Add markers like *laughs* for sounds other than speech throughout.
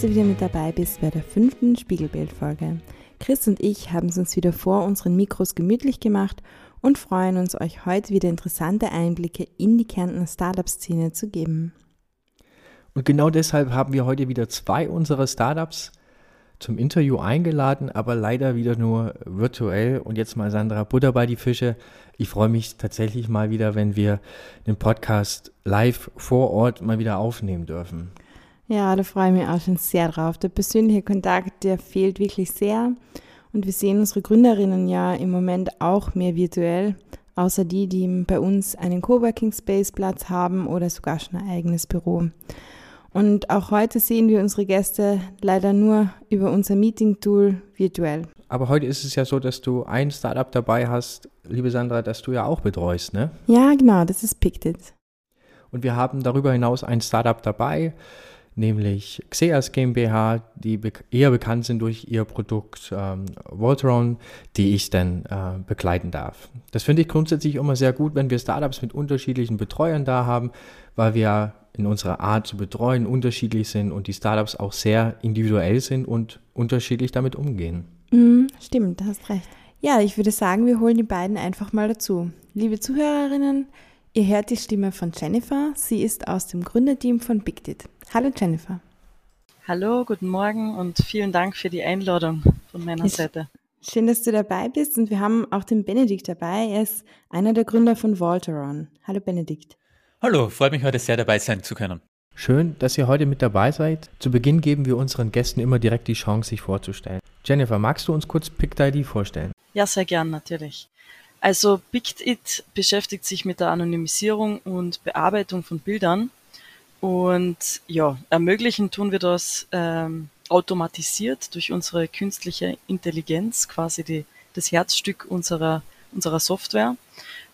Du wieder mit dabei bist bei der fünften Spiegelbildfolge. Chris und ich haben es uns wieder vor unseren Mikros gemütlich gemacht und freuen uns, euch heute wieder interessante Einblicke in die Kärntner Startup-Szene zu geben. Und genau deshalb haben wir heute wieder zwei unserer Startups zum Interview eingeladen, aber leider wieder nur virtuell. Und jetzt mal Sandra Butter bei die Fische. Ich freue mich tatsächlich mal wieder, wenn wir den Podcast live vor Ort mal wieder aufnehmen dürfen. Ja, da freue ich mich auch schon sehr drauf. Der persönliche Kontakt, der fehlt wirklich sehr. Und wir sehen unsere Gründerinnen ja im Moment auch mehr virtuell, außer die, die bei uns einen Coworking Space Platz haben oder sogar schon ein eigenes Büro. Und auch heute sehen wir unsere Gäste leider nur über unser Meeting-Tool virtuell. Aber heute ist es ja so, dass du ein Startup dabei hast, liebe Sandra, das du ja auch betreust, ne? Ja, genau, das ist Picted. Und wir haben darüber hinaus ein Startup dabei, nämlich Xeas GmbH, die be eher bekannt sind durch ihr Produkt ähm, Voltron, die ich dann äh, begleiten darf. Das finde ich grundsätzlich immer sehr gut, wenn wir Startups mit unterschiedlichen Betreuern da haben, weil wir in unserer Art zu betreuen unterschiedlich sind und die Startups auch sehr individuell sind und unterschiedlich damit umgehen. Mm, stimmt, du hast recht. Ja, ich würde sagen, wir holen die beiden einfach mal dazu. Liebe Zuhörerinnen, ihr hört die Stimme von Jennifer. Sie ist aus dem Gründerteam von BigDit. Hallo Jennifer. Hallo, guten Morgen und vielen Dank für die Einladung von meiner ich, Seite. Schön, dass du dabei bist und wir haben auch den Benedikt dabei. Er ist einer der Gründer von Volteron. Hallo Benedikt. Hallo, freut mich heute sehr dabei sein zu können. Schön, dass ihr heute mit dabei seid. Zu Beginn geben wir unseren Gästen immer direkt die Chance, sich vorzustellen. Jennifer, magst du uns kurz PictID vorstellen? Ja, sehr gern, natürlich. Also PictIt beschäftigt sich mit der Anonymisierung und Bearbeitung von Bildern. Und ja, ermöglichen tun wir das ähm, automatisiert durch unsere künstliche Intelligenz, quasi die, das Herzstück unserer, unserer Software.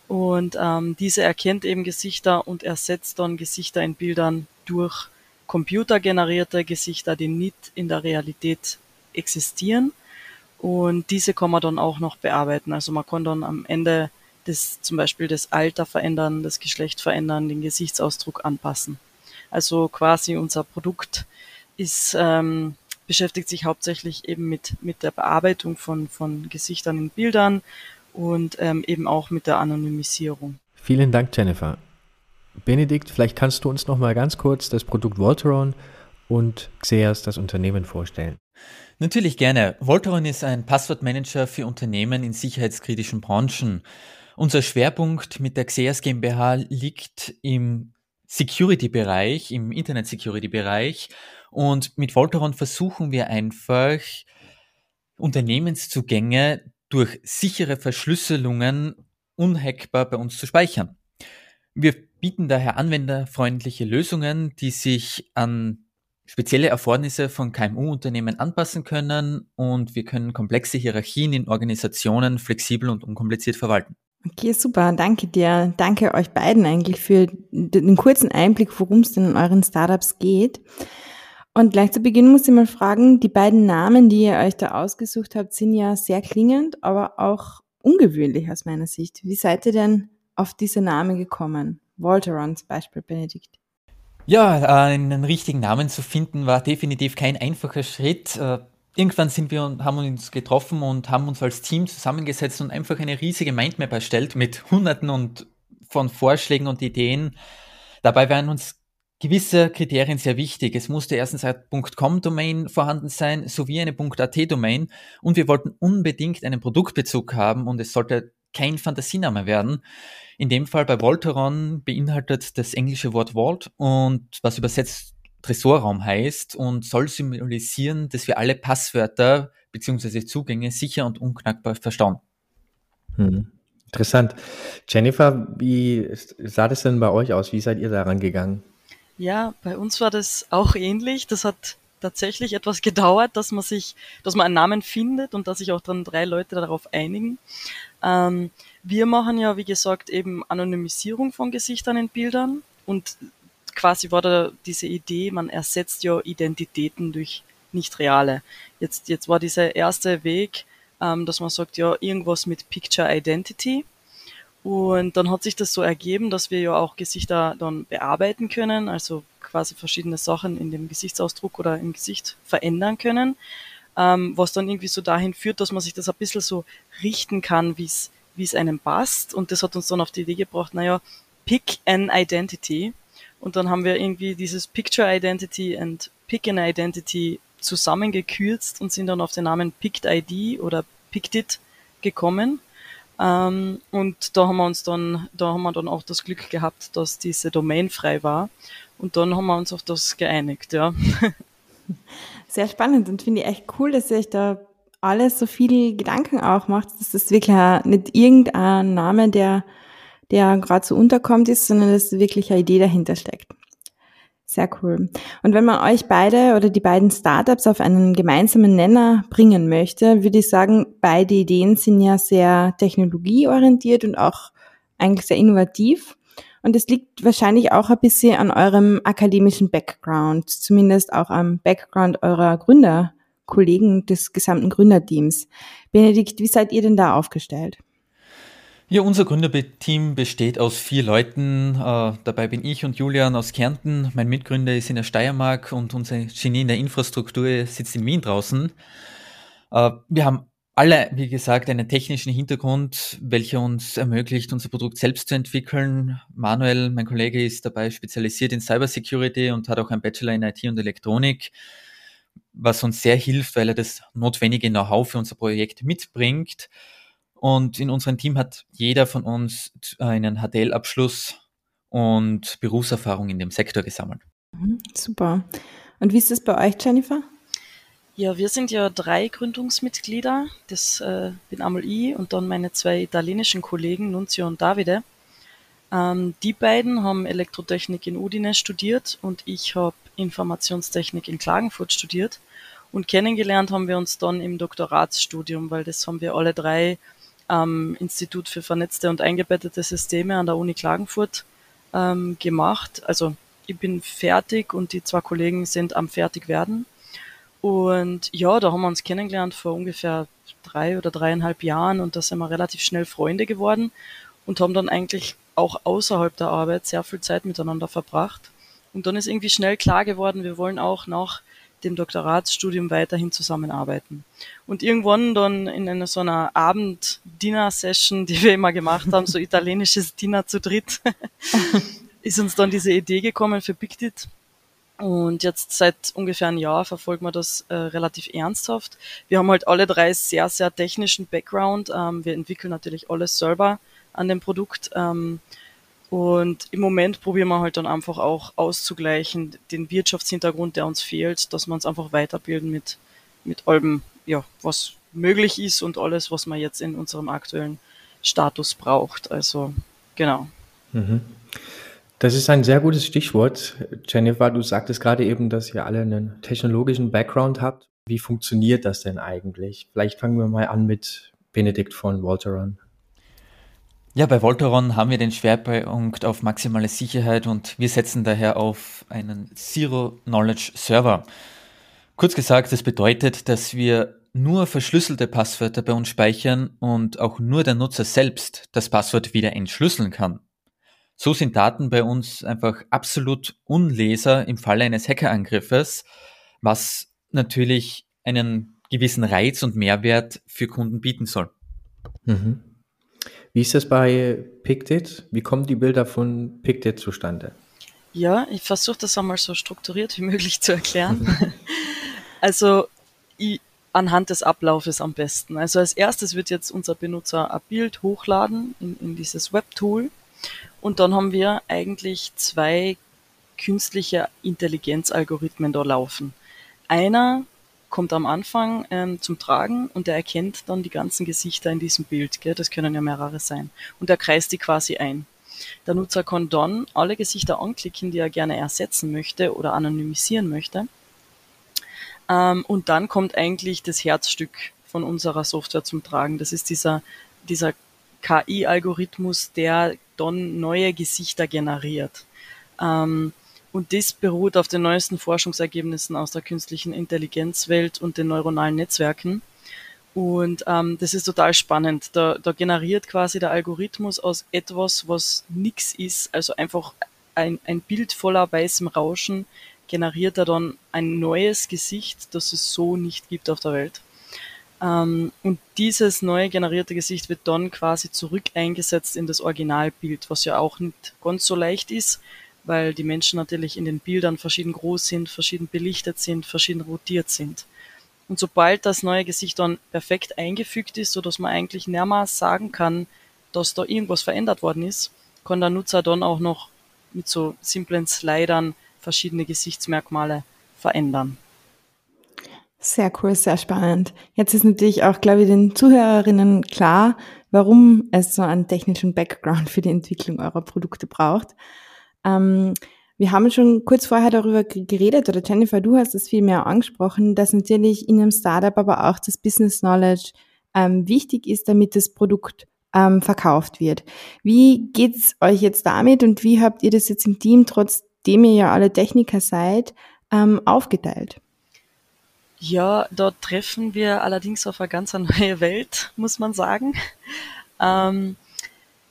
Und ähm, diese erkennt eben Gesichter und ersetzt dann Gesichter in Bildern durch computergenerierte Gesichter, die nicht in der Realität existieren. Und diese kann man dann auch noch bearbeiten. Also man kann dann am Ende das, zum Beispiel das Alter verändern, das Geschlecht verändern, den Gesichtsausdruck anpassen. Also quasi unser Produkt ist, ähm, beschäftigt sich hauptsächlich eben mit, mit der Bearbeitung von, von Gesichtern in Bildern und ähm, eben auch mit der Anonymisierung. Vielen Dank, Jennifer. Benedikt, vielleicht kannst du uns noch mal ganz kurz das Produkt Volteron und Xeas, das Unternehmen, vorstellen. Natürlich gerne. Volteron ist ein Passwortmanager für Unternehmen in sicherheitskritischen Branchen. Unser Schwerpunkt mit der Xeas GmbH liegt im Security-Bereich, im Internet-Security-Bereich. Und mit Volteron versuchen wir einfach, Unternehmenszugänge durch sichere Verschlüsselungen unhackbar bei uns zu speichern. Wir bieten daher anwenderfreundliche Lösungen, die sich an spezielle Erfordernisse von KMU-Unternehmen anpassen können und wir können komplexe Hierarchien in Organisationen flexibel und unkompliziert verwalten. Okay, super. Danke dir. Danke euch beiden eigentlich für den kurzen Einblick, worum es denn in euren Startups geht. Und gleich zu Beginn muss ich mal fragen, die beiden Namen, die ihr euch da ausgesucht habt, sind ja sehr klingend, aber auch ungewöhnlich aus meiner Sicht. Wie seid ihr denn auf diese Namen gekommen? Volteron zum Beispiel, Benedikt. Ja, einen richtigen Namen zu finden war definitiv kein einfacher Schritt. Irgendwann sind wir und haben uns getroffen und haben uns als Team zusammengesetzt und einfach eine riesige Mindmap erstellt mit Hunderten und von Vorschlägen und Ideen. Dabei waren uns gewisse Kriterien sehr wichtig. Es musste erstens ein .com-Domain vorhanden sein, sowie eine .at-Domain und wir wollten unbedingt einen Produktbezug haben und es sollte kein Fantasiename werden. In dem Fall bei Volteron beinhaltet das englische Wort Vault und was übersetzt Tresorraum heißt und soll symbolisieren, dass wir alle Passwörter bzw. Zugänge sicher und unknackbar verstauen. Hm. Interessant. Jennifer, wie sah das denn bei euch aus? Wie seid ihr daran gegangen? Ja, bei uns war das auch ähnlich. Das hat tatsächlich etwas *laughs* gedauert, dass man sich, dass man einen Namen findet und dass sich auch dann drei Leute darauf einigen. Ähm, wir machen ja, wie gesagt, eben Anonymisierung von Gesichtern in Bildern und quasi war da diese Idee, man ersetzt ja Identitäten durch nicht reale. Jetzt, jetzt war dieser erste Weg, ähm, dass man sagt, ja, irgendwas mit Picture Identity. Und dann hat sich das so ergeben, dass wir ja auch Gesichter dann bearbeiten können, also quasi verschiedene Sachen in dem Gesichtsausdruck oder im Gesicht verändern können, ähm, was dann irgendwie so dahin führt, dass man sich das ein bisschen so richten kann, wie es wie es einem passt. Und das hat uns dann auf die Idee gebracht, naja, pick an identity. Und dann haben wir irgendwie dieses Picture Identity and Pick an Identity zusammengekürzt und sind dann auf den Namen Picked ID oder Picked It gekommen. Ähm, und da haben wir uns dann, da haben wir dann auch das Glück gehabt, dass diese Domain frei war. Und dann haben wir uns auf das geeinigt, ja. *laughs* Sehr spannend und finde ich echt cool, dass ihr euch da alles so viele Gedanken auch macht. Das ist wirklich nicht irgendein Name, der, der gerade so unterkommt ist, sondern dass wirklich eine Idee dahinter steckt. Sehr cool. Und wenn man euch beide oder die beiden Startups auf einen gemeinsamen Nenner bringen möchte, würde ich sagen, beide Ideen sind ja sehr technologieorientiert und auch eigentlich sehr innovativ. Und es liegt wahrscheinlich auch ein bisschen an eurem akademischen Background, zumindest auch am Background eurer Gründerkollegen des gesamten Gründerteams. Benedikt, wie seid ihr denn da aufgestellt? Ja, unser Gründerteam besteht aus vier Leuten. Äh, dabei bin ich und Julian aus Kärnten. Mein Mitgründer ist in der Steiermark und unser Genie in der Infrastruktur sitzt in Wien draußen. Äh, wir haben alle, wie gesagt, einen technischen Hintergrund, welcher uns ermöglicht, unser Produkt selbst zu entwickeln. Manuel, mein Kollege, ist dabei spezialisiert in Cybersecurity und hat auch einen Bachelor in IT und Elektronik, was uns sehr hilft, weil er das notwendige Know-how für unser Projekt mitbringt. Und in unserem Team hat jeder von uns einen HTL-Abschluss und Berufserfahrung in dem Sektor gesammelt. Mhm, super. Und wie ist es bei euch, Jennifer? Ja, wir sind ja drei Gründungsmitglieder. Das äh, bin einmal ich und dann meine zwei italienischen Kollegen, Nunzio und Davide. Ähm, die beiden haben Elektrotechnik in Udine studiert und ich habe Informationstechnik in Klagenfurt studiert. Und kennengelernt haben wir uns dann im Doktoratsstudium, weil das haben wir alle drei am Institut für vernetzte und eingebettete Systeme an der Uni Klagenfurt ähm, gemacht. Also ich bin fertig und die zwei Kollegen sind am Fertigwerden. Und ja, da haben wir uns kennengelernt vor ungefähr drei oder dreieinhalb Jahren und da sind wir relativ schnell Freunde geworden und haben dann eigentlich auch außerhalb der Arbeit sehr viel Zeit miteinander verbracht. Und dann ist irgendwie schnell klar geworden, wir wollen auch nach dem Doktoratsstudium weiterhin zusammenarbeiten. Und irgendwann dann in einer so einer Abend-Dinner-Session, die wir immer gemacht haben, so *laughs* italienisches Dinner zu dritt, *laughs* ist uns dann diese Idee gekommen für Pictit. Und jetzt seit ungefähr einem Jahr verfolgen wir das äh, relativ ernsthaft. Wir haben halt alle drei sehr, sehr technischen Background. Ähm, wir entwickeln natürlich alles selber an dem Produkt. Ähm, und im Moment probieren wir halt dann einfach auch auszugleichen, den Wirtschaftshintergrund, der uns fehlt, dass wir uns einfach weiterbilden mit, mit allem, ja, was möglich ist und alles, was man jetzt in unserem aktuellen Status braucht. Also, genau. Mhm. Das ist ein sehr gutes Stichwort. Jennifer, du sagtest gerade eben, dass ihr alle einen technologischen Background habt. Wie funktioniert das denn eigentlich? Vielleicht fangen wir mal an mit Benedikt von Walteron. Ja, bei Volteron haben wir den Schwerpunkt auf maximale Sicherheit und wir setzen daher auf einen Zero-Knowledge-Server. Kurz gesagt, das bedeutet, dass wir nur verschlüsselte Passwörter bei uns speichern und auch nur der Nutzer selbst das Passwort wieder entschlüsseln kann. So sind Daten bei uns einfach absolut unleser im Falle eines Hackerangriffes, was natürlich einen gewissen Reiz und Mehrwert für Kunden bieten soll. Mhm. Wie ist das bei Pictet? Wie kommen die Bilder von Pictet zustande? Ja, ich versuche das einmal so strukturiert wie möglich zu erklären. *laughs* also ich, anhand des Ablaufes am besten. Also als erstes wird jetzt unser Benutzer ein Bild hochladen in, in dieses Webtool und dann haben wir eigentlich zwei künstliche Intelligenzalgorithmen da laufen. Einer kommt am Anfang ähm, zum Tragen und er erkennt dann die ganzen Gesichter in diesem Bild. Gell? Das können ja mehrere sein. Und er kreist die quasi ein. Der Nutzer kann dann alle Gesichter anklicken, die er gerne ersetzen möchte oder anonymisieren möchte. Ähm, und dann kommt eigentlich das Herzstück von unserer Software zum Tragen. Das ist dieser, dieser KI-Algorithmus, der dann neue Gesichter generiert. Ähm, und das beruht auf den neuesten Forschungsergebnissen aus der künstlichen Intelligenzwelt und den neuronalen Netzwerken. Und ähm, das ist total spannend. Da, da generiert quasi der Algorithmus aus etwas, was nix ist, also einfach ein, ein Bild voller weißem Rauschen generiert er dann ein neues Gesicht, das es so nicht gibt auf der Welt. Ähm, und dieses neu generierte Gesicht wird dann quasi zurück eingesetzt in das Originalbild, was ja auch nicht ganz so leicht ist, weil die Menschen natürlich in den Bildern verschieden groß sind, verschieden belichtet sind, verschieden rotiert sind. Und sobald das neue Gesicht dann perfekt eingefügt ist, so dass man eigentlich mehrmals sagen kann, dass da irgendwas verändert worden ist, kann der Nutzer dann auch noch mit so simplen Slidern verschiedene Gesichtsmerkmale verändern. Sehr cool, sehr spannend. Jetzt ist natürlich auch, glaube ich, den Zuhörerinnen klar, warum es so einen technischen Background für die Entwicklung eurer Produkte braucht. Ähm, wir haben schon kurz vorher darüber geredet, oder Jennifer, du hast es viel mehr angesprochen, dass natürlich in einem Startup aber auch das Business Knowledge ähm, wichtig ist, damit das Produkt ähm, verkauft wird. Wie geht's euch jetzt damit und wie habt ihr das jetzt im Team, trotzdem ihr ja alle Techniker seid, ähm, aufgeteilt? Ja, dort treffen wir allerdings auf eine ganz *laughs* neue Welt, muss man sagen. Ähm,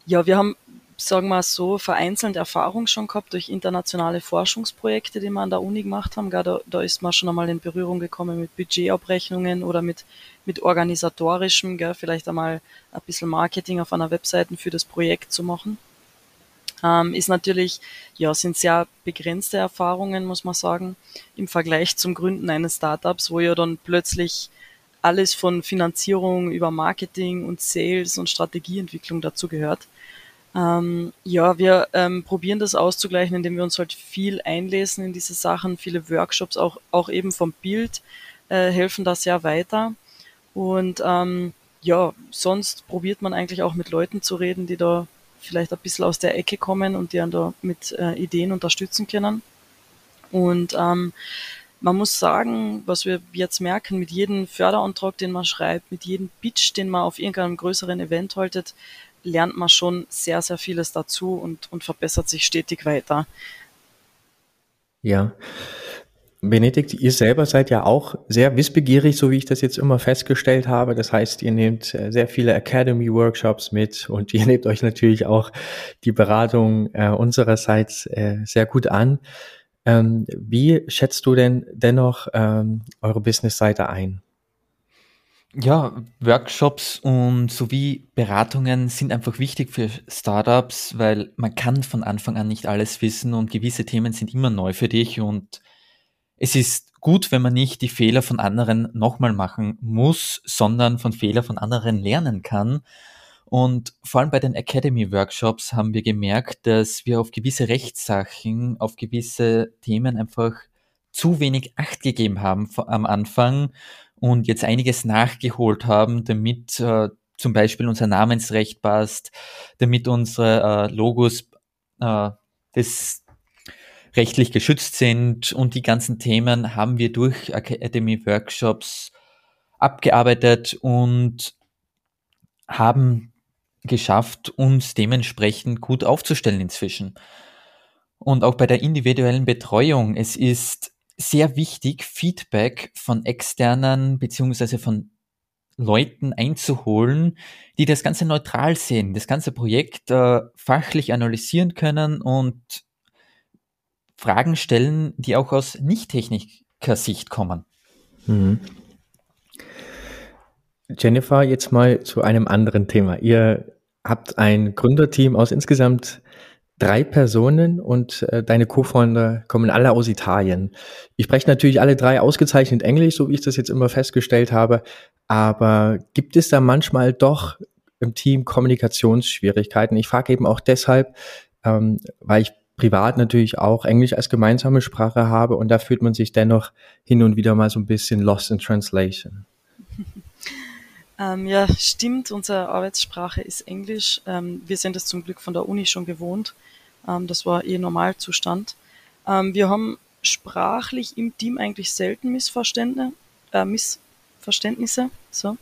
ja, wir haben sagen wir so, vereinzelt Erfahrung schon gehabt durch internationale Forschungsprojekte, die wir an der Uni gemacht haben. Da, da ist man schon einmal in Berührung gekommen mit Budgetabrechnungen oder mit, mit organisatorischem, gell, vielleicht einmal ein bisschen Marketing auf einer Webseite für das Projekt zu machen. Ähm, ist natürlich, ja, sind sehr begrenzte Erfahrungen, muss man sagen, im Vergleich zum Gründen eines Startups, wo ja dann plötzlich alles von Finanzierung über Marketing und Sales und Strategieentwicklung dazu gehört. Ähm, ja, wir ähm, probieren das auszugleichen, indem wir uns halt viel einlesen in diese Sachen. Viele Workshops, auch, auch eben vom Bild, äh, helfen da sehr weiter. Und ähm, ja, sonst probiert man eigentlich auch mit Leuten zu reden, die da vielleicht ein bisschen aus der Ecke kommen und die einen da mit äh, Ideen unterstützen können. Und ähm, man muss sagen, was wir jetzt merken, mit jedem Förderantrag, den man schreibt, mit jedem Pitch, den man auf irgendeinem größeren Event haltet, lernt man schon sehr, sehr vieles dazu und, und verbessert sich stetig weiter. Ja. Benedikt, ihr selber seid ja auch sehr wissbegierig, so wie ich das jetzt immer festgestellt habe. Das heißt, ihr nehmt äh, sehr viele Academy-Workshops mit und *laughs* ihr nehmt euch natürlich auch die Beratung äh, unsererseits äh, sehr gut an. Ähm, wie schätzt du denn dennoch ähm, eure Business-Seite ein? Ja, Workshops und sowie Beratungen sind einfach wichtig für Startups, weil man kann von Anfang an nicht alles wissen und gewisse Themen sind immer neu für dich und es ist gut, wenn man nicht die Fehler von anderen nochmal machen muss, sondern von Fehler von anderen lernen kann. Und vor allem bei den Academy Workshops haben wir gemerkt, dass wir auf gewisse Rechtssachen, auf gewisse Themen einfach zu wenig Acht gegeben haben am Anfang und jetzt einiges nachgeholt haben, damit äh, zum Beispiel unser Namensrecht passt, damit unsere äh, Logos äh, das rechtlich geschützt sind und die ganzen Themen haben wir durch Academy Workshops abgearbeitet und haben geschafft, uns dementsprechend gut aufzustellen inzwischen. Und auch bei der individuellen Betreuung, es ist sehr wichtig, Feedback von externen beziehungsweise von Leuten einzuholen, die das Ganze neutral sehen, das ganze Projekt äh, fachlich analysieren können und Fragen stellen, die auch aus Nicht-Techniker-Sicht kommen. Mhm. Jennifer, jetzt mal zu einem anderen Thema. Ihr habt ein Gründerteam aus insgesamt drei Personen und äh, deine Co-Founder kommen alle aus Italien. Ich spreche natürlich alle drei ausgezeichnet Englisch, so wie ich das jetzt immer festgestellt habe. Aber gibt es da manchmal doch im Team Kommunikationsschwierigkeiten? Ich frage eben auch deshalb, ähm, weil ich privat natürlich auch Englisch als gemeinsame Sprache habe und da fühlt man sich dennoch hin und wieder mal so ein bisschen lost in translation. *laughs* Ähm, ja, stimmt, unsere Arbeitssprache ist Englisch. Ähm, wir sind es zum Glück von der Uni schon gewohnt. Ähm, das war eh Normalzustand. Ähm, wir haben sprachlich im Team eigentlich selten Missverständnisse. Äh, Missverständnisse so.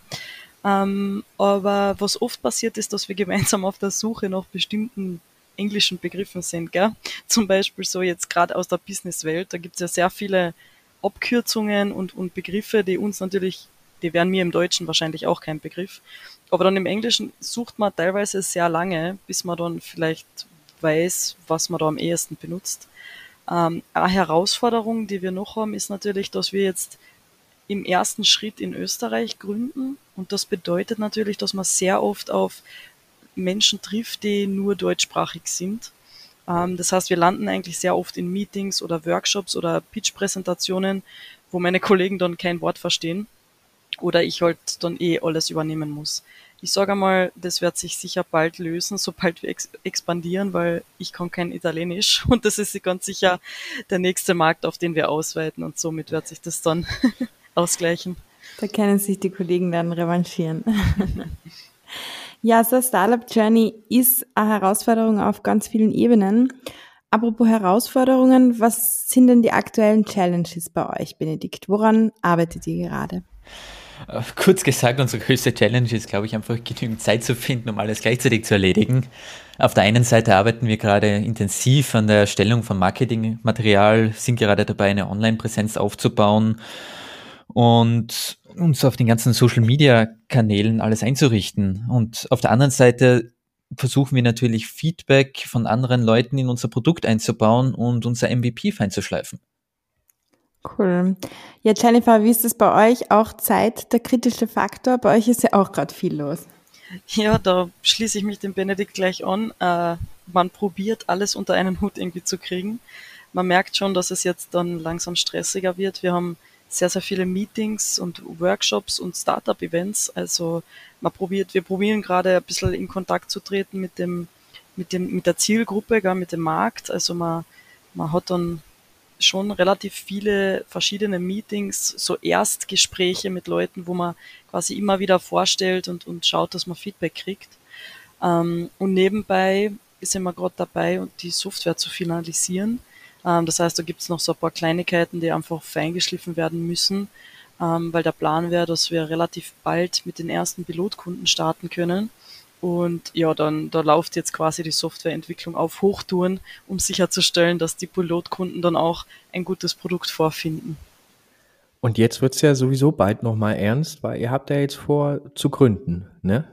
Ähm, aber was oft passiert ist, dass wir *laughs* gemeinsam auf der Suche nach bestimmten englischen Begriffen sind. Gell? *laughs* Zum Beispiel so jetzt gerade aus der Businesswelt, da gibt es ja sehr viele Abkürzungen und, und Begriffe, die uns natürlich die wären mir im Deutschen wahrscheinlich auch kein Begriff. Aber dann im Englischen sucht man teilweise sehr lange, bis man dann vielleicht weiß, was man da am ehesten benutzt. Ähm, eine Herausforderung, die wir noch haben, ist natürlich, dass wir jetzt im ersten Schritt in Österreich gründen. Und das bedeutet natürlich, dass man sehr oft auf Menschen trifft, die nur deutschsprachig sind. Ähm, das heißt, wir landen eigentlich sehr oft in Meetings oder Workshops oder Pitch-Präsentationen, wo meine Kollegen dann kein Wort verstehen oder ich halt dann eh alles übernehmen muss. Ich sage einmal, das wird sich sicher bald lösen, sobald wir ex expandieren, weil ich kann kein Italienisch *laughs* und das ist ganz sicher der nächste Markt, auf den wir ausweiten und somit wird sich das dann *laughs* ausgleichen. Da können sich die Kollegen dann revanchieren. *laughs* ja, so Startup Journey ist eine Herausforderung auf ganz vielen Ebenen. Apropos Herausforderungen, was sind denn die aktuellen Challenges bei euch, Benedikt? Woran arbeitet ihr gerade? Äh, kurz gesagt, unsere größte Challenge ist, glaube ich, einfach genügend Zeit zu finden, um alles gleichzeitig zu erledigen. Auf der einen Seite arbeiten wir gerade intensiv an der Erstellung von Marketingmaterial, sind gerade dabei, eine Online-Präsenz aufzubauen und uns auf den ganzen Social-Media-Kanälen alles einzurichten. Und auf der anderen Seite versuchen wir natürlich Feedback von anderen Leuten in unser Produkt einzubauen und unser MVP fein zu schleifen. Cool. Ja, Jennifer, wie ist es bei euch? Auch Zeit der kritische Faktor? Bei euch ist ja auch gerade viel los. Ja, da schließe ich mich dem Benedikt gleich an. Äh, man probiert alles unter einen Hut irgendwie zu kriegen. Man merkt schon, dass es jetzt dann langsam stressiger wird. Wir haben sehr, sehr viele Meetings und Workshops und Startup-Events. Also man probiert, wir probieren gerade ein bisschen in Kontakt zu treten mit dem, mit dem, mit der Zielgruppe, gar mit dem Markt. Also man, man hat dann schon relativ viele verschiedene Meetings, so Erstgespräche mit Leuten, wo man quasi immer wieder vorstellt und, und schaut, dass man Feedback kriegt. Ähm, und nebenbei sind wir gerade dabei, die Software zu finalisieren. Ähm, das heißt, da gibt es noch so ein paar Kleinigkeiten, die einfach feingeschliffen werden müssen, ähm, weil der Plan wäre, dass wir relativ bald mit den ersten Pilotkunden starten können und ja, dann da läuft jetzt quasi die Softwareentwicklung auf Hochtouren, um sicherzustellen, dass die Pilotkunden dann auch ein gutes Produkt vorfinden. Und jetzt wird es ja sowieso bald nochmal ernst, weil ihr habt ja jetzt vor zu gründen, ne?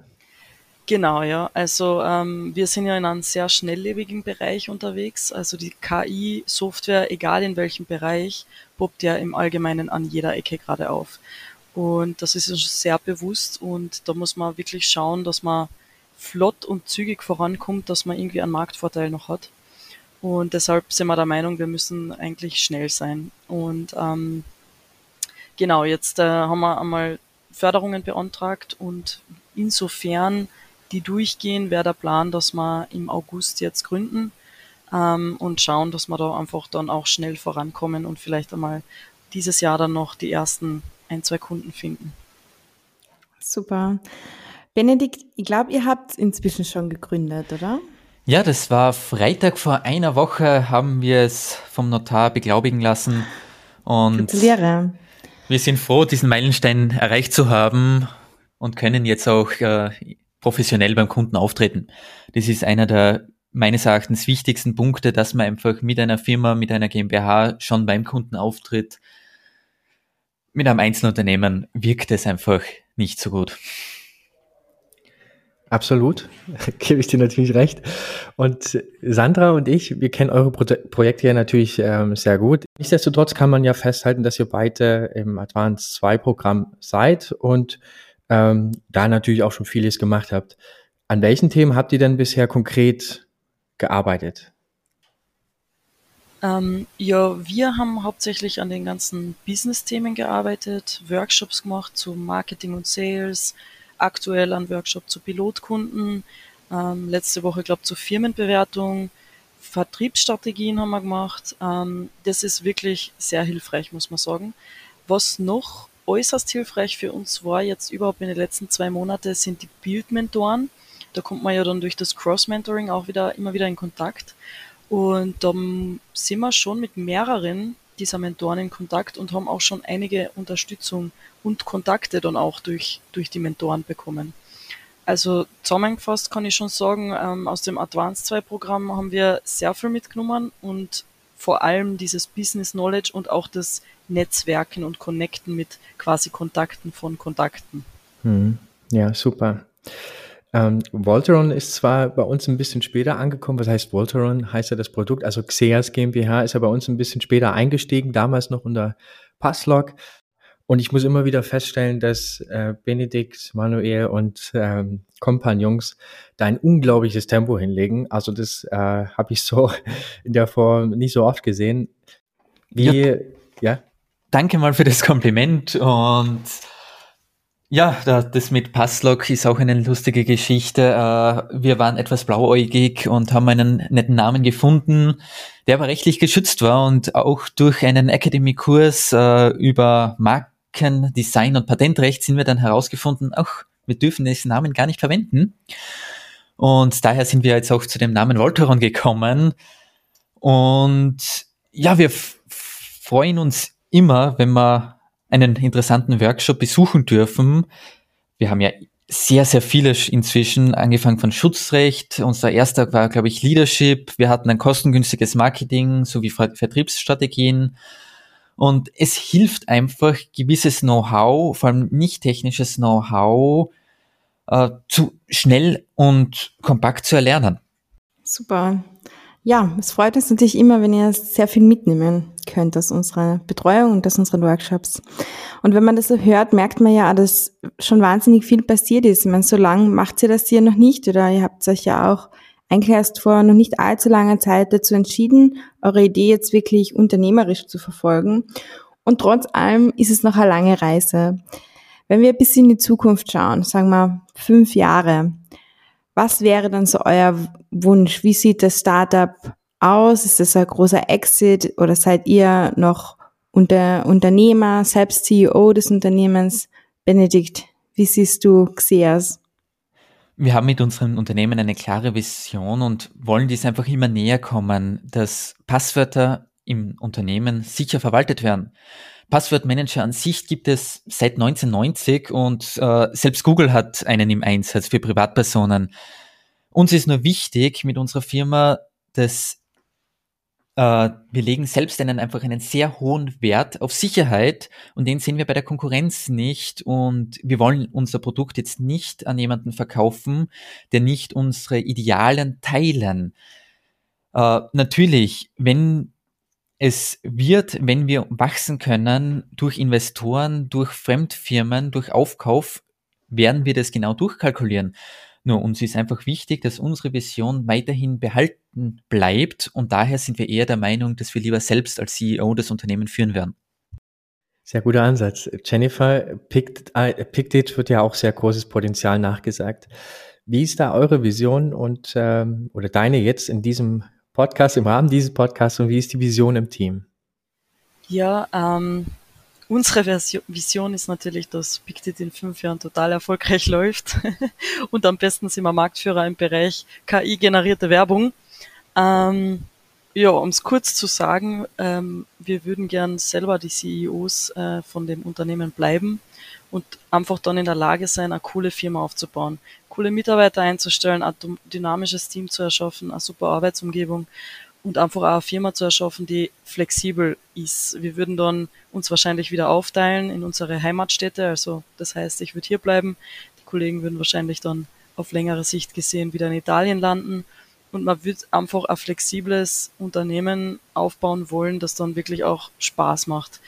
Genau, ja. Also ähm, wir sind ja in einem sehr schnelllebigen Bereich unterwegs. Also die KI-Software, egal in welchem Bereich, poppt ja im Allgemeinen an jeder Ecke gerade auf. Und das ist uns sehr bewusst und da muss man wirklich schauen, dass man flott und zügig vorankommt, dass man irgendwie einen Marktvorteil noch hat. Und deshalb sind wir der Meinung, wir müssen eigentlich schnell sein. Und ähm, genau, jetzt äh, haben wir einmal Förderungen beantragt und insofern die durchgehen, wäre der Plan, dass wir im August jetzt gründen ähm, und schauen, dass wir da einfach dann auch schnell vorankommen und vielleicht einmal dieses Jahr dann noch die ersten ein, zwei Kunden finden. Super. Benedikt, ich glaube, ihr habt inzwischen schon gegründet, oder? Ja, das war Freitag vor einer Woche, haben wir es vom Notar beglaubigen lassen. Und Gratuliere. wir sind froh, diesen Meilenstein erreicht zu haben und können jetzt auch äh, professionell beim Kunden auftreten. Das ist einer der meines Erachtens wichtigsten Punkte, dass man einfach mit einer Firma, mit einer GmbH schon beim Kunden auftritt. Mit einem Einzelunternehmen wirkt es einfach nicht so gut. Absolut, *laughs* gebe ich dir natürlich recht. Und Sandra und ich, wir kennen eure Pro Projekte ja natürlich ähm, sehr gut. Nichtsdestotrotz kann man ja festhalten, dass ihr beide im Advanced 2 Programm seid und ähm, da natürlich auch schon vieles gemacht habt. An welchen Themen habt ihr denn bisher konkret gearbeitet? Ähm, ja, wir haben hauptsächlich an den ganzen Business-Themen gearbeitet, Workshops gemacht zu Marketing und Sales, aktuell ein Workshop zu Pilotkunden, ähm, letzte Woche, glaube zur Firmenbewertung, Vertriebsstrategien haben wir gemacht. Ähm, das ist wirklich sehr hilfreich, muss man sagen. Was noch äußerst hilfreich für uns war, jetzt überhaupt in den letzten zwei Monaten, sind die Bildmentoren. Da kommt man ja dann durch das Cross-Mentoring auch wieder immer wieder in Kontakt. Und da sind wir schon mit mehreren dieser Mentoren in Kontakt und haben auch schon einige Unterstützung und Kontakte dann auch durch, durch die Mentoren bekommen. Also zusammengefasst kann ich schon sagen, ähm, aus dem Advanced 2 Programm haben wir sehr viel mitgenommen und vor allem dieses Business Knowledge und auch das Netzwerken und Connecten mit quasi Kontakten von Kontakten. Hm. Ja, super. Ähm, Volteron ist zwar bei uns ein bisschen später angekommen. Was heißt Volteron? Heißt ja das Produkt. Also Xeas GmbH ist ja bei uns ein bisschen später eingestiegen, damals noch unter Passlog. Und ich muss immer wieder feststellen, dass äh, Benedikt, Manuel und ähm, Kompagnons da ein unglaubliches Tempo hinlegen. Also das äh, habe ich so *laughs* in der Form nicht so oft gesehen. Wie, ja. ja? Danke mal für das Kompliment und ja, das mit Passlog ist auch eine lustige Geschichte. Äh, wir waren etwas blauäugig und haben einen netten Namen gefunden, der aber rechtlich geschützt war und auch durch einen Academy-Kurs äh, über Marken, Design und Patentrecht sind wir dann herausgefunden, auch wir dürfen diesen Namen gar nicht verwenden. Und daher sind wir jetzt auch zu dem Namen Volteron gekommen. Und ja, wir freuen uns immer, wenn wir einen interessanten Workshop besuchen dürfen. Wir haben ja sehr, sehr viele inzwischen, angefangen von Schutzrecht. Unser erster war, glaube ich, Leadership. Wir hatten ein kostengünstiges Marketing sowie Vertriebsstrategien. Und es hilft einfach, gewisses Know-how, vor allem nicht technisches Know-how, äh, zu schnell und kompakt zu erlernen. Super. Ja, es freut uns natürlich immer, wenn ihr sehr viel mitnehmen könnt aus unserer Betreuung und aus unseren Workshops. Und wenn man das so hört, merkt man ja, dass schon wahnsinnig viel passiert ist. Ich meine, so lange macht ihr das hier noch nicht oder ihr habt euch ja auch eigentlich erst vor noch nicht allzu langer Zeit dazu entschieden, eure Idee jetzt wirklich unternehmerisch zu verfolgen. Und trotz allem ist es noch eine lange Reise. Wenn wir ein bisschen in die Zukunft schauen, sagen wir fünf Jahre, was wäre dann so euer Wunsch? Wie sieht das Startup aus? Ist das ein großer Exit oder seid ihr noch unter Unternehmer, selbst CEO des Unternehmens? Benedikt, wie siehst du Xeas? Wir haben mit unserem Unternehmen eine klare Vision und wollen dies einfach immer näher kommen, dass Passwörter im Unternehmen sicher verwaltet werden. Passwortmanager an sich gibt es seit 1990 und äh, selbst Google hat einen im Einsatz für Privatpersonen. Uns ist nur wichtig mit unserer Firma, dass äh, wir legen selbst einen einfach einen sehr hohen Wert auf Sicherheit und den sehen wir bei der Konkurrenz nicht und wir wollen unser Produkt jetzt nicht an jemanden verkaufen, der nicht unsere Idealen teilen. Äh, natürlich, wenn es wird, wenn wir wachsen können, durch Investoren, durch Fremdfirmen, durch Aufkauf, werden wir das genau durchkalkulieren. Nur uns ist einfach wichtig, dass unsere Vision weiterhin behalten bleibt und daher sind wir eher der Meinung, dass wir lieber selbst als CEO das Unternehmen führen werden. Sehr guter Ansatz. Jennifer, Picked, äh, Picked wird ja auch sehr großes Potenzial nachgesagt. Wie ist da eure Vision und ähm, oder deine jetzt in diesem Podcast, im Rahmen dieses Podcasts und wie ist die Vision im Team? Ja, ähm, unsere Version, Vision ist natürlich, dass Pictet in fünf Jahren total erfolgreich *laughs* läuft und am besten sind wir Marktführer im Bereich KI-generierte Werbung. Ähm, ja, um es kurz zu sagen, ähm, wir würden gern selber die CEOs äh, von dem Unternehmen bleiben und einfach dann in der Lage sein, eine coole Firma aufzubauen, coole Mitarbeiter einzustellen, ein dynamisches Team zu erschaffen, eine super Arbeitsumgebung und einfach auch eine Firma zu erschaffen, die flexibel ist. Wir würden dann uns wahrscheinlich wieder aufteilen in unsere Heimatstädte, also das heißt, ich würde hier bleiben, die Kollegen würden wahrscheinlich dann auf längere Sicht gesehen wieder in Italien landen und man wird einfach ein flexibles Unternehmen aufbauen wollen, das dann wirklich auch Spaß macht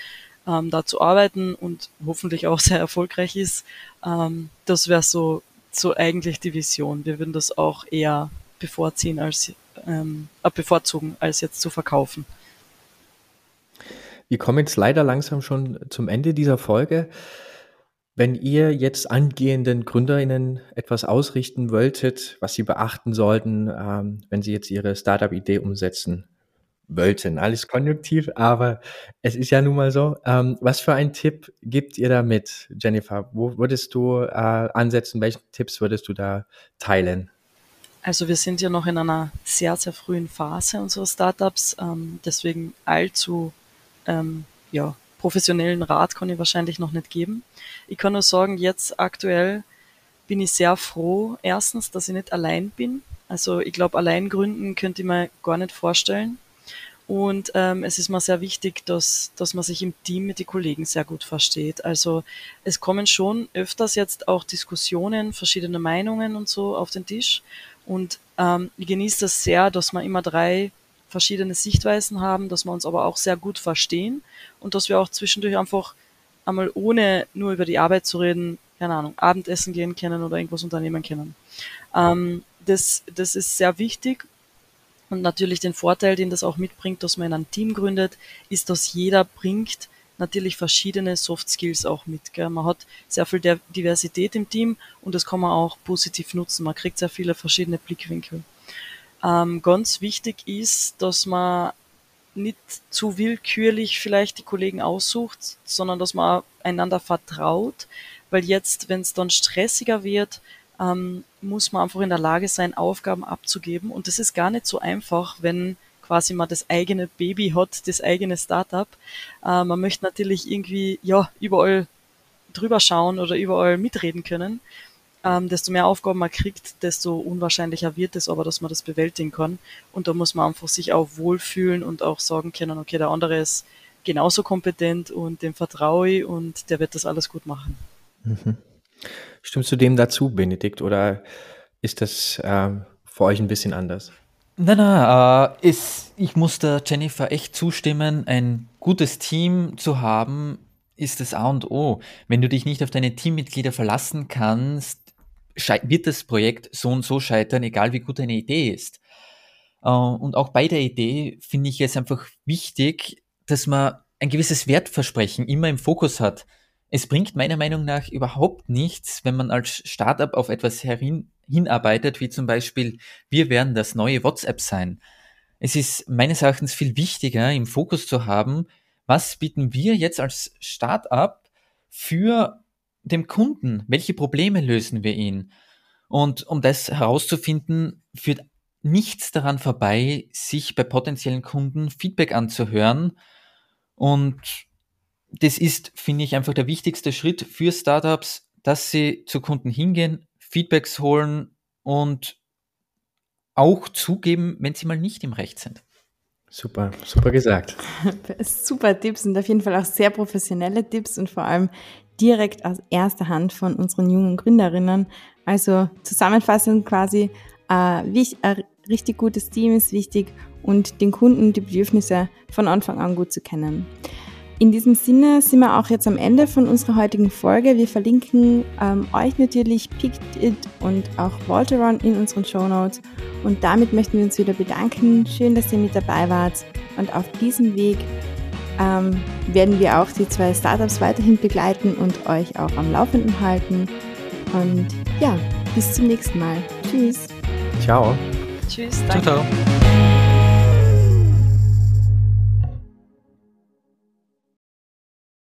ähm, da zu arbeiten und hoffentlich auch *laughs* sehr erfolgreich ist. Ähm, das wäre so, so eigentlich die Vision. Wir würden das auch eher bevorziehen als ähm, äh, bevorzugen, als jetzt zu verkaufen. Wir kommen jetzt leider langsam schon zum Ende dieser Folge. Wenn ihr jetzt angehenden GründerInnen etwas ausrichten wolltet, was sie beachten sollten, ähm, wenn sie jetzt ihre Startup-Idee umsetzen, wollten. Alles konjunktiv, aber es ist ja nun mal so. Ähm, was für einen Tipp gibt ihr da mit, Jennifer? Wo würdest du äh, ansetzen? Welche Tipps würdest du da teilen? Also wir sind ja noch in einer sehr, sehr frühen Phase unserer Startups. Ähm, deswegen allzu ähm, ja, professionellen Rat kann ich wahrscheinlich noch nicht geben. Ich kann nur sagen, jetzt aktuell bin ich sehr froh, erstens, dass ich nicht allein bin. Also ich glaube, allein gründen könnte ich mir gar nicht vorstellen. Und ähm, es ist mir sehr wichtig, dass, dass man sich im Team mit den Kollegen sehr gut versteht. Also es kommen schon öfters jetzt auch Diskussionen, verschiedene Meinungen und so auf den Tisch. Und ähm, ich genieße das sehr, dass wir immer drei verschiedene Sichtweisen haben, dass wir uns aber auch sehr gut verstehen und dass wir auch zwischendurch einfach einmal ohne nur über die Arbeit zu reden, keine Ahnung, Abendessen gehen können oder irgendwas unternehmen können. Ähm, das, das ist sehr wichtig und natürlich den Vorteil, den das auch mitbringt, dass man in einem Team gründet, ist, dass jeder bringt natürlich verschiedene Soft Skills auch mit. Gell? Man hat sehr viel Diversität im Team und das kann man auch positiv nutzen. Man kriegt sehr viele verschiedene Blickwinkel. Ähm, ganz wichtig ist, dass man nicht zu willkürlich vielleicht die Kollegen aussucht, sondern dass man einander vertraut, weil jetzt, wenn es dann stressiger wird, ähm, muss man einfach in der Lage sein, Aufgaben abzugeben. Und das ist gar nicht so einfach, wenn quasi man das eigene Baby hat, das eigene Startup. Äh, man möchte natürlich irgendwie ja überall drüber schauen oder überall mitreden können. Ähm, desto mehr Aufgaben man kriegt, desto unwahrscheinlicher wird es aber, dass man das bewältigen kann. Und da muss man einfach sich auch wohlfühlen und auch sagen können, okay, der andere ist genauso kompetent und dem vertraue ich und der wird das alles gut machen. Mhm. Stimmst du dem dazu, Benedikt, oder ist das äh, für euch ein bisschen anders? Nein, nein, äh, ist, ich muss der Jennifer echt zustimmen. Ein gutes Team zu haben, ist das A und O. Wenn du dich nicht auf deine Teammitglieder verlassen kannst, wird das Projekt so und so scheitern, egal wie gut deine Idee ist. Äh, und auch bei der Idee finde ich es einfach wichtig, dass man ein gewisses Wertversprechen immer im Fokus hat. Es bringt meiner Meinung nach überhaupt nichts, wenn man als Startup auf etwas herin, hinarbeitet, wie zum Beispiel, wir werden das neue WhatsApp sein. Es ist meines Erachtens viel wichtiger, im Fokus zu haben, was bieten wir jetzt als Startup für dem Kunden? Welche Probleme lösen wir ihn? Und um das herauszufinden, führt nichts daran vorbei, sich bei potenziellen Kunden Feedback anzuhören und das ist, finde ich, einfach der wichtigste Schritt für Startups, dass sie zu Kunden hingehen, Feedbacks holen und auch zugeben, wenn sie mal nicht im Recht sind. Super, super gesagt. *laughs* super Tipps und auf jeden Fall auch sehr professionelle Tipps und vor allem direkt aus erster Hand von unseren jungen Gründerinnen. Also zusammenfassend quasi, äh, ein richtig gutes Team ist wichtig und den Kunden die Bedürfnisse von Anfang an gut zu kennen. In diesem Sinne sind wir auch jetzt am Ende von unserer heutigen Folge. Wir verlinken ähm, euch natürlich Picked It und auch Volteron in unseren Show Notes. Und damit möchten wir uns wieder bedanken. Schön, dass ihr mit dabei wart. Und auf diesem Weg ähm, werden wir auch die zwei Startups weiterhin begleiten und euch auch am Laufenden halten. Und ja, bis zum nächsten Mal. Tschüss. Ciao. Tschüss. Danke. Ciao, ciao.